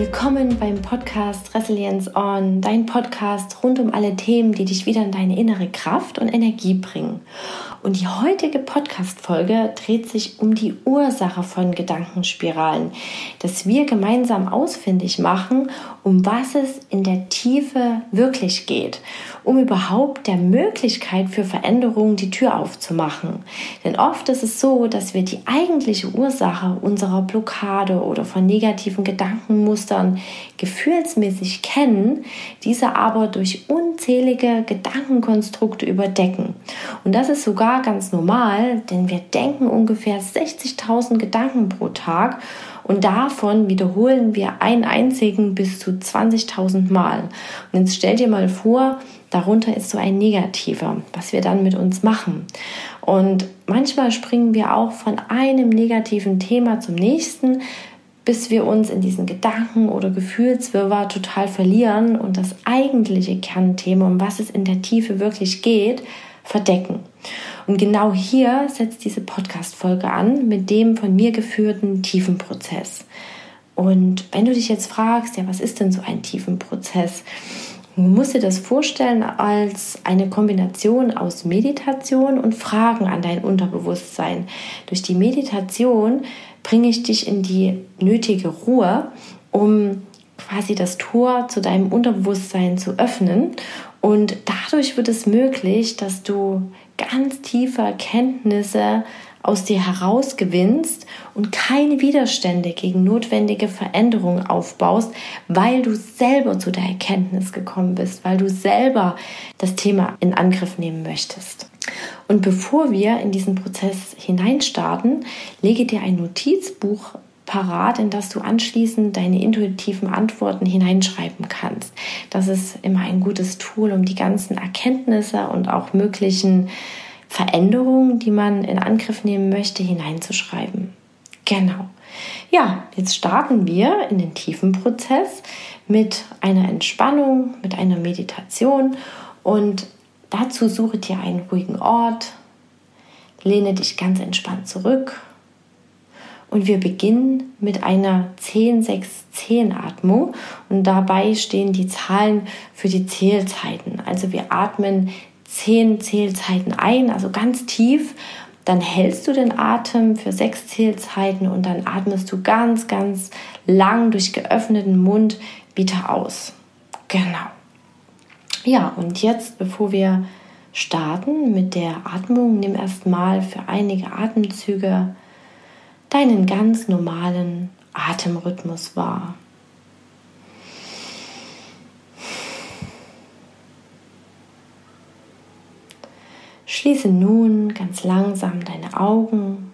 Willkommen beim Podcast Resilience On, dein Podcast rund um alle Themen, die dich wieder in deine innere Kraft und Energie bringen. Und die heutige Podcast-Folge dreht sich um die Ursache von Gedankenspiralen, dass wir gemeinsam ausfindig machen, um was es in der Tiefe wirklich geht, um überhaupt der Möglichkeit für Veränderungen die Tür aufzumachen. Denn oft ist es so, dass wir die eigentliche Ursache unserer Blockade oder von negativen Gedankenmustern gefühlsmäßig kennen, diese aber durch unzählige Gedankenkonstrukte überdecken. Und das ist sogar war ganz normal, denn wir denken ungefähr 60.000 Gedanken pro Tag und davon wiederholen wir einen einzigen bis zu 20.000 Mal. Und jetzt stell dir mal vor, darunter ist so ein negativer, was wir dann mit uns machen. Und manchmal springen wir auch von einem negativen Thema zum nächsten, bis wir uns in diesen Gedanken oder Gefühlswirrwarr total verlieren und das eigentliche Kernthema, um was es in der Tiefe wirklich geht, verdecken. Und genau hier setzt diese Podcast-Folge an mit dem von mir geführten Tiefenprozess. Und wenn du dich jetzt fragst, ja, was ist denn so ein Tiefenprozess? Du musst dir das vorstellen als eine Kombination aus Meditation und Fragen an dein Unterbewusstsein. Durch die Meditation bringe ich dich in die nötige Ruhe, um quasi das Tor zu deinem Unterbewusstsein zu öffnen. Und dadurch wird es möglich, dass du ganz tiefe Erkenntnisse aus dir herausgewinnst und keine Widerstände gegen notwendige Veränderungen aufbaust, weil du selber zu der Erkenntnis gekommen bist, weil du selber das Thema in Angriff nehmen möchtest. Und bevor wir in diesen Prozess hineinstarten, lege dir ein Notizbuch parat, in das du anschließend deine intuitiven Antworten hineinschreiben kannst. Das ist immer ein gutes Tool, um die ganzen Erkenntnisse und auch möglichen Veränderungen, die man in Angriff nehmen möchte, hineinzuschreiben. Genau. Ja, jetzt starten wir in den tiefen Prozess mit einer Entspannung, mit einer Meditation und dazu suche dir einen ruhigen Ort, lehne dich ganz entspannt zurück und wir beginnen mit einer 10-6-10-Atmung und dabei stehen die Zahlen für die Zählzeiten. Also wir atmen 10 Zählzeiten ein, also ganz tief. Dann hältst du den Atem für sechs Zählzeiten und dann atmest du ganz, ganz lang durch geöffneten Mund wieder aus. Genau. Ja, und jetzt, bevor wir starten mit der Atmung, nimm erstmal für einige Atemzüge deinen ganz normalen Atemrhythmus wahr. Schließe nun ganz langsam deine Augen.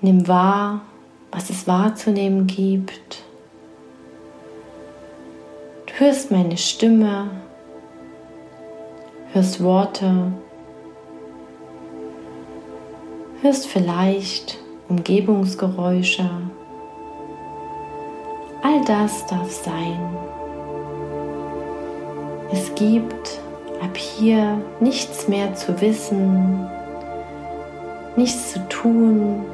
Nimm wahr, was es wahrzunehmen gibt. Du hörst meine Stimme, hörst Worte, hörst vielleicht Umgebungsgeräusche. All das darf sein. Es gibt ab hier nichts mehr zu wissen, nichts zu tun,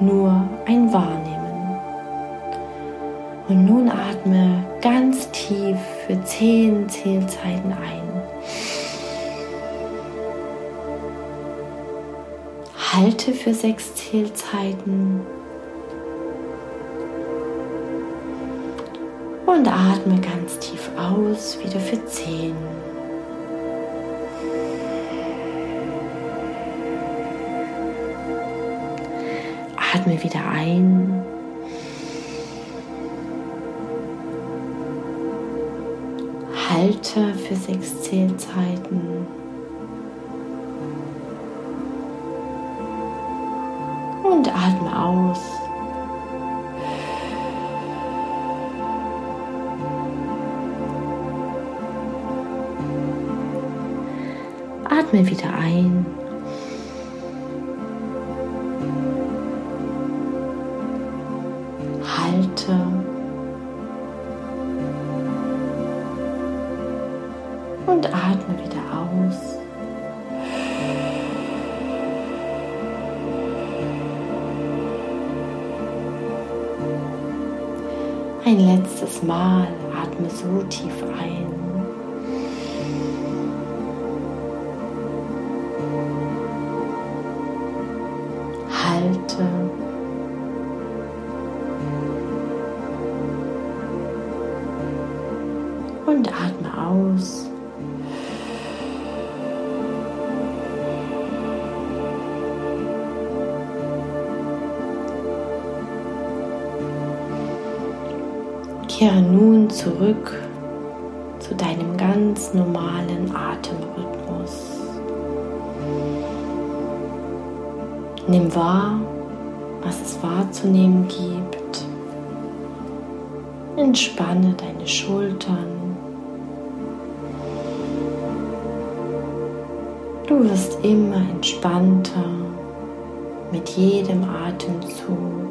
nur ein Wahrnehmen. Und nun atme ganz tief für zehn Zählzeiten ein. Halte für sechs Zählzeiten. Und atme ganz tief aus, wieder für zehn. Atme wieder ein. Halte für sechs Zählzeiten. Atme aus. Atme wieder ein. Ein letztes Mal atme so tief ein. Kehre nun zurück zu deinem ganz normalen Atemrhythmus. Nimm wahr, was es wahrzunehmen gibt. Entspanne deine Schultern. Du wirst immer entspannter mit jedem Atemzug.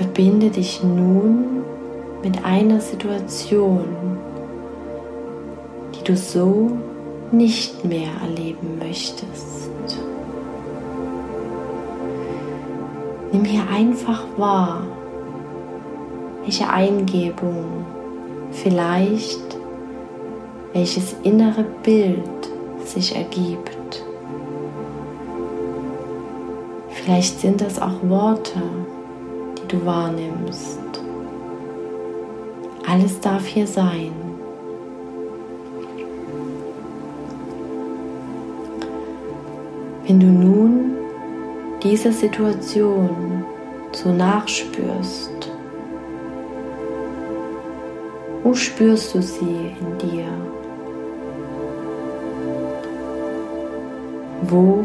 Verbinde dich nun mit einer Situation, die du so nicht mehr erleben möchtest. Nimm hier einfach wahr, welche Eingebung, vielleicht welches innere Bild sich ergibt. Vielleicht sind das auch Worte, du wahrnimmst. Alles darf hier sein. Wenn du nun dieser Situation so nachspürst, wo spürst du sie in dir? Wo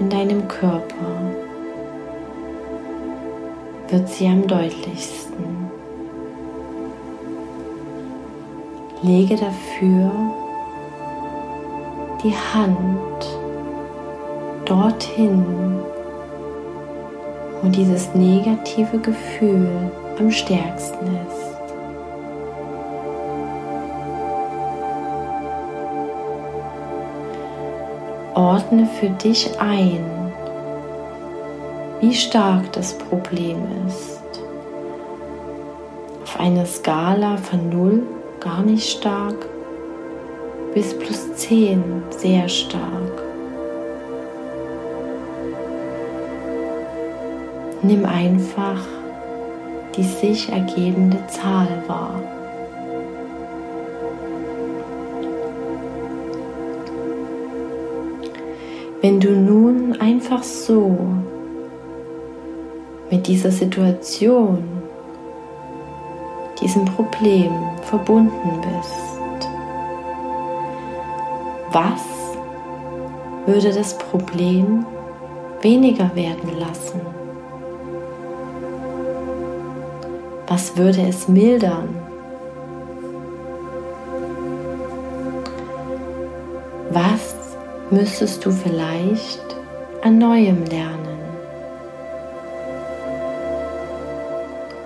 in deinem Körper? Wird sie am deutlichsten. Lege dafür die Hand dorthin, wo dieses negative Gefühl am stärksten ist. Ordne für dich ein, wie stark das Problem ist. Auf einer Skala von 0 gar nicht stark bis plus 10 sehr stark. Nimm einfach die sich ergebende Zahl wahr. Wenn du nun einfach so mit dieser Situation, diesem Problem verbunden bist. Was würde das Problem weniger werden lassen? Was würde es mildern? Was müsstest du vielleicht an Neuem lernen?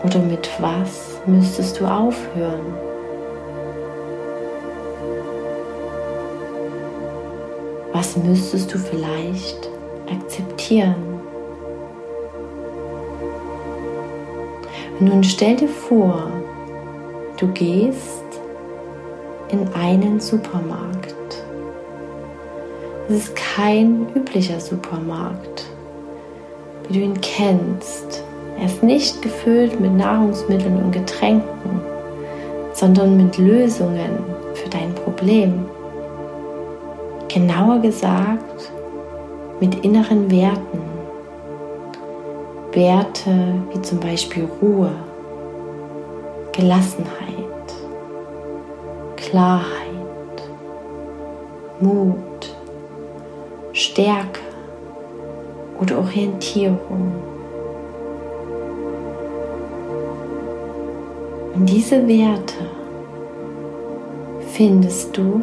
Oder mit was müsstest du aufhören? Was müsstest du vielleicht akzeptieren? nun stell dir vor, du gehst in einen Supermarkt. Es ist kein üblicher Supermarkt, wie du ihn kennst er ist nicht gefüllt mit Nahrungsmitteln und Getränken, sondern mit Lösungen für dein Problem. Genauer gesagt, mit inneren Werten. Werte wie zum Beispiel Ruhe, Gelassenheit, Klarheit, Mut, Stärke oder Orientierung. Und diese Werte findest du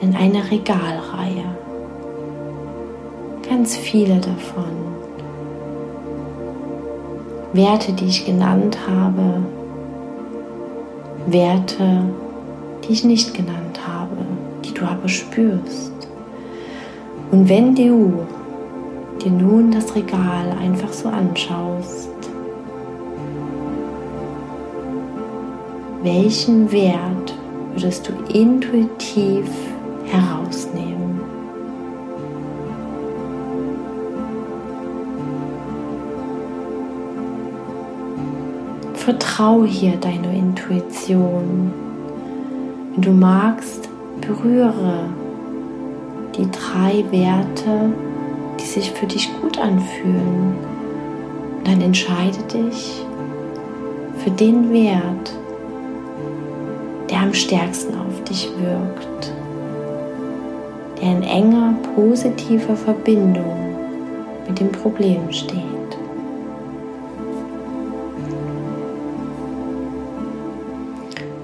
in einer Regalreihe. Ganz viele davon. Werte, die ich genannt habe, Werte, die ich nicht genannt habe, die du aber spürst. Und wenn du dir nun das Regal einfach so anschaust, welchen Wert würdest du intuitiv herausnehmen? Vertraue hier deiner Intuition. Wenn du magst, berühre die drei Werte, die sich für dich gut anfühlen. Und dann entscheide dich für den Wert, der am stärksten auf dich wirkt, der in enger positiver Verbindung mit dem Problem steht.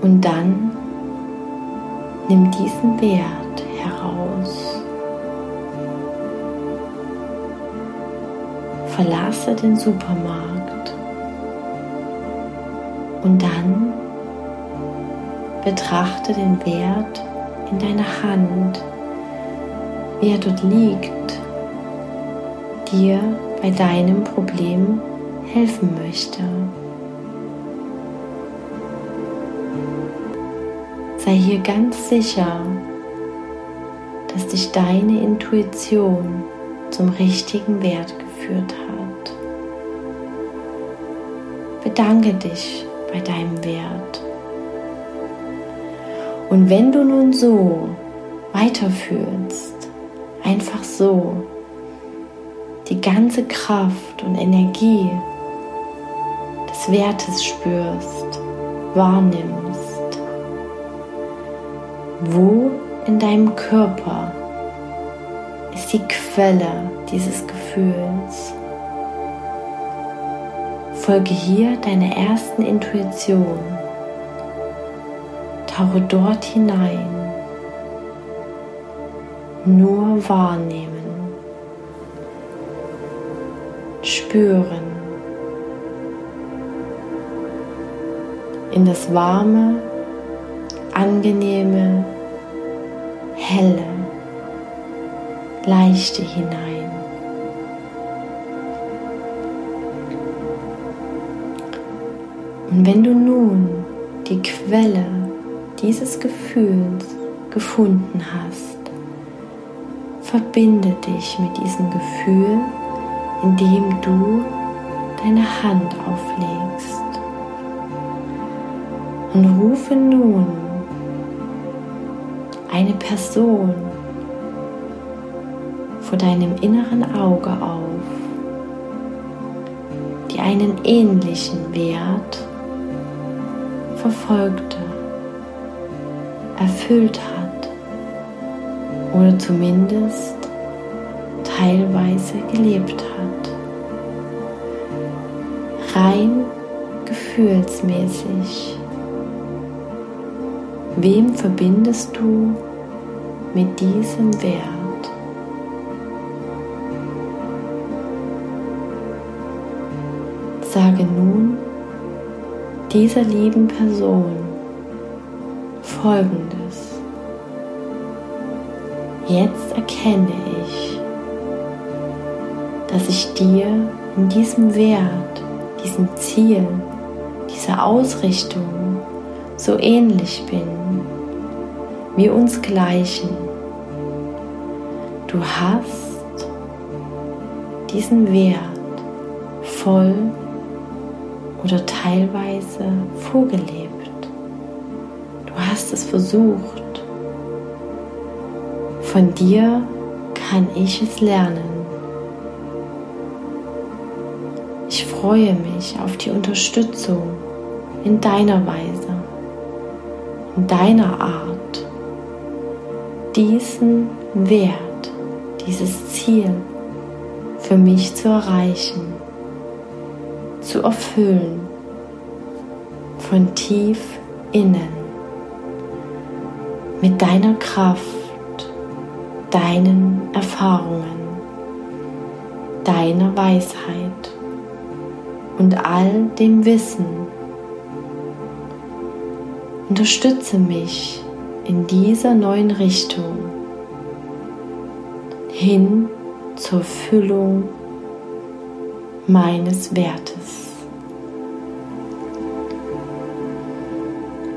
Und dann nimm diesen Wert heraus. Verlasse den Supermarkt und dann betrachte den Wert in deiner Hand, wie er dort liegt, dir bei deinem Problem helfen möchte. Sei hier ganz sicher, dass dich deine Intuition zum richtigen Wert geführt hat. Bedanke dich bei deinem Wert. Und wenn du nun so weiterfühlst, einfach so, die ganze Kraft und Energie des Wertes spürst, wahrnimmst, wo in deinem Körper ist die Quelle dieses Gefühls? Folge hier deiner ersten Intuition. Tauche dort hinein. Nur wahrnehmen. Spüren. In das warme, angenehme, helle, leichte hinein. Und wenn du nun die Quelle dieses Gefühls gefunden hast, verbinde dich mit diesem Gefühl, indem du deine Hand auflegst. Und rufe nun eine Person vor deinem inneren Auge auf, die einen ähnlichen Wert verfolgte, erfüllt hat oder zumindest teilweise gelebt hat. Rein gefühlsmäßig Wem verbindest du mit diesem Wert? Sage nun dieser lieben Person Folgendes. Jetzt erkenne ich, dass ich dir in diesem Wert, diesem Ziel, dieser Ausrichtung so ähnlich bin wir uns gleichen. Du hast diesen Wert voll oder teilweise vorgelebt. Hast es versucht. Von dir kann ich es lernen. Ich freue mich auf die Unterstützung in deiner Weise, in deiner Art diesen Wert, dieses Ziel für mich zu erreichen, zu erfüllen, von tief innen, mit deiner Kraft, deinen Erfahrungen, deiner Weisheit und all dem Wissen. Unterstütze mich in dieser neuen Richtung hin zur Füllung meines Wertes.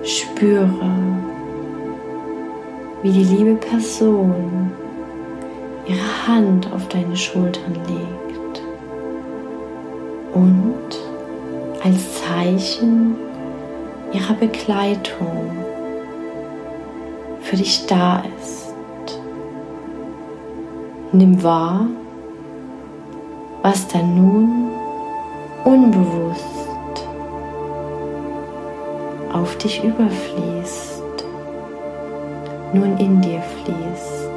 Spüre, wie die liebe Person ihre Hand auf deine Schultern legt und als Zeichen ihrer Begleitung für dich da ist. Nimm wahr, was dann nun unbewusst auf dich überfließt, nun in dir fließt.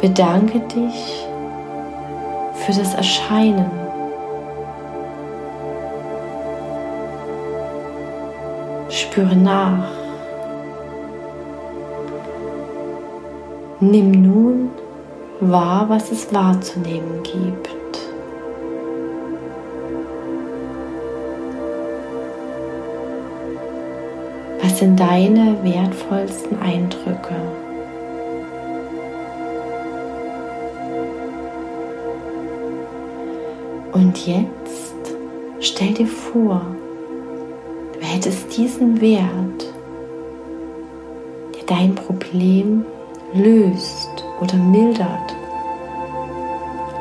Bedanke dich für das Erscheinen. Spüre nach. Nimm nun wahr, was es wahrzunehmen gibt. Was sind deine wertvollsten Eindrücke? Und jetzt stell dir vor, du hättest diesen Wert, der dein Problem löst oder mildert,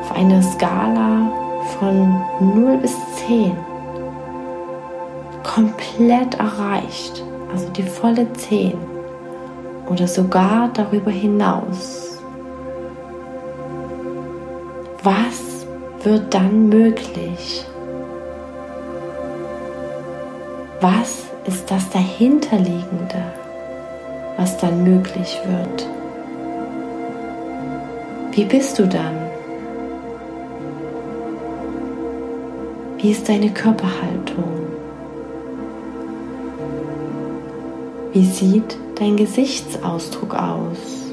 auf einer Skala von 0 bis 10 komplett erreicht, also die volle 10 oder sogar darüber hinaus. Was wird dann möglich? Was ist das dahinterliegende, was dann möglich wird? Wie bist du dann? Wie ist deine Körperhaltung? Wie sieht dein Gesichtsausdruck aus?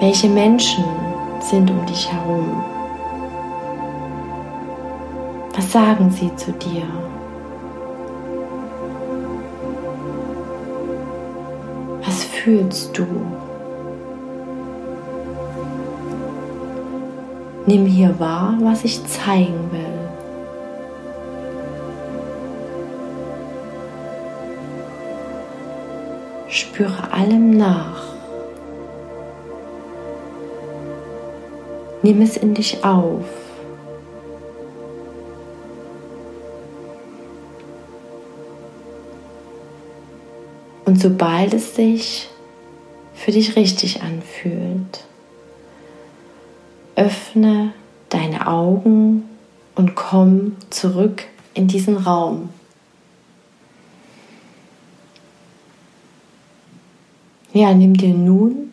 Welche Menschen sind um dich herum? Was sagen sie zu dir? fühlst du? Nimm hier wahr, was ich zeigen will. Spüre allem nach. Nimm es in dich auf. Und sobald es sich für dich richtig anfühlt. Öffne deine Augen und komm zurück in diesen Raum. Ja, nimm dir nun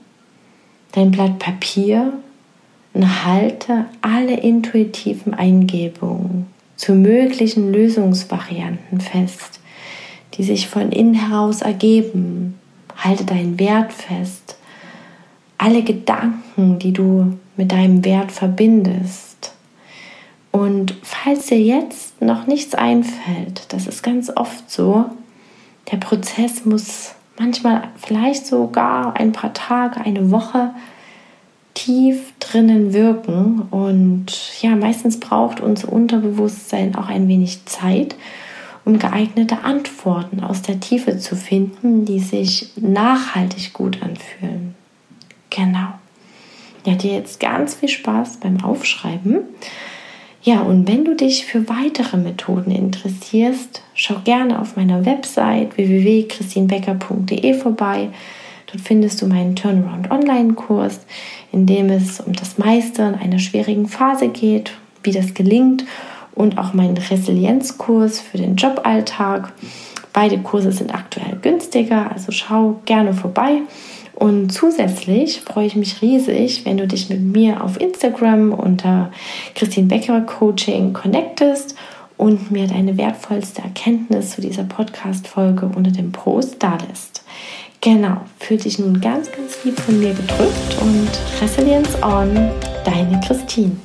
dein Blatt Papier und halte alle intuitiven Eingebungen zu möglichen Lösungsvarianten fest, die sich von innen heraus ergeben Halte deinen Wert fest. Alle Gedanken, die du mit deinem Wert verbindest. Und falls dir jetzt noch nichts einfällt, das ist ganz oft so, der Prozess muss manchmal vielleicht sogar ein paar Tage, eine Woche tief drinnen wirken. Und ja, meistens braucht unser Unterbewusstsein auch ein wenig Zeit, um geeignete Antworten aus der Tiefe zu finden, die sich nachhaltig gut anfühlen. Genau. Ja, dir jetzt ganz viel Spaß beim Aufschreiben. Ja, und wenn du dich für weitere Methoden interessierst, schau gerne auf meiner Website www.christinbecker.de vorbei. Dort findest du meinen Turnaround Online-Kurs, in dem es um das Meistern einer schwierigen Phase geht, wie das gelingt und auch meinen Resilienzkurs für den Joballtag. Beide Kurse sind aktuell günstiger, also schau gerne vorbei. Und zusätzlich freue ich mich riesig, wenn du dich mit mir auf Instagram unter Christine Becker Coaching connectest und mir deine wertvollste Erkenntnis zu dieser Podcast-Folge unter dem Post da lässt. Genau, fühl dich nun ganz, ganz lieb von mir gedrückt und Resilience on, deine Christine.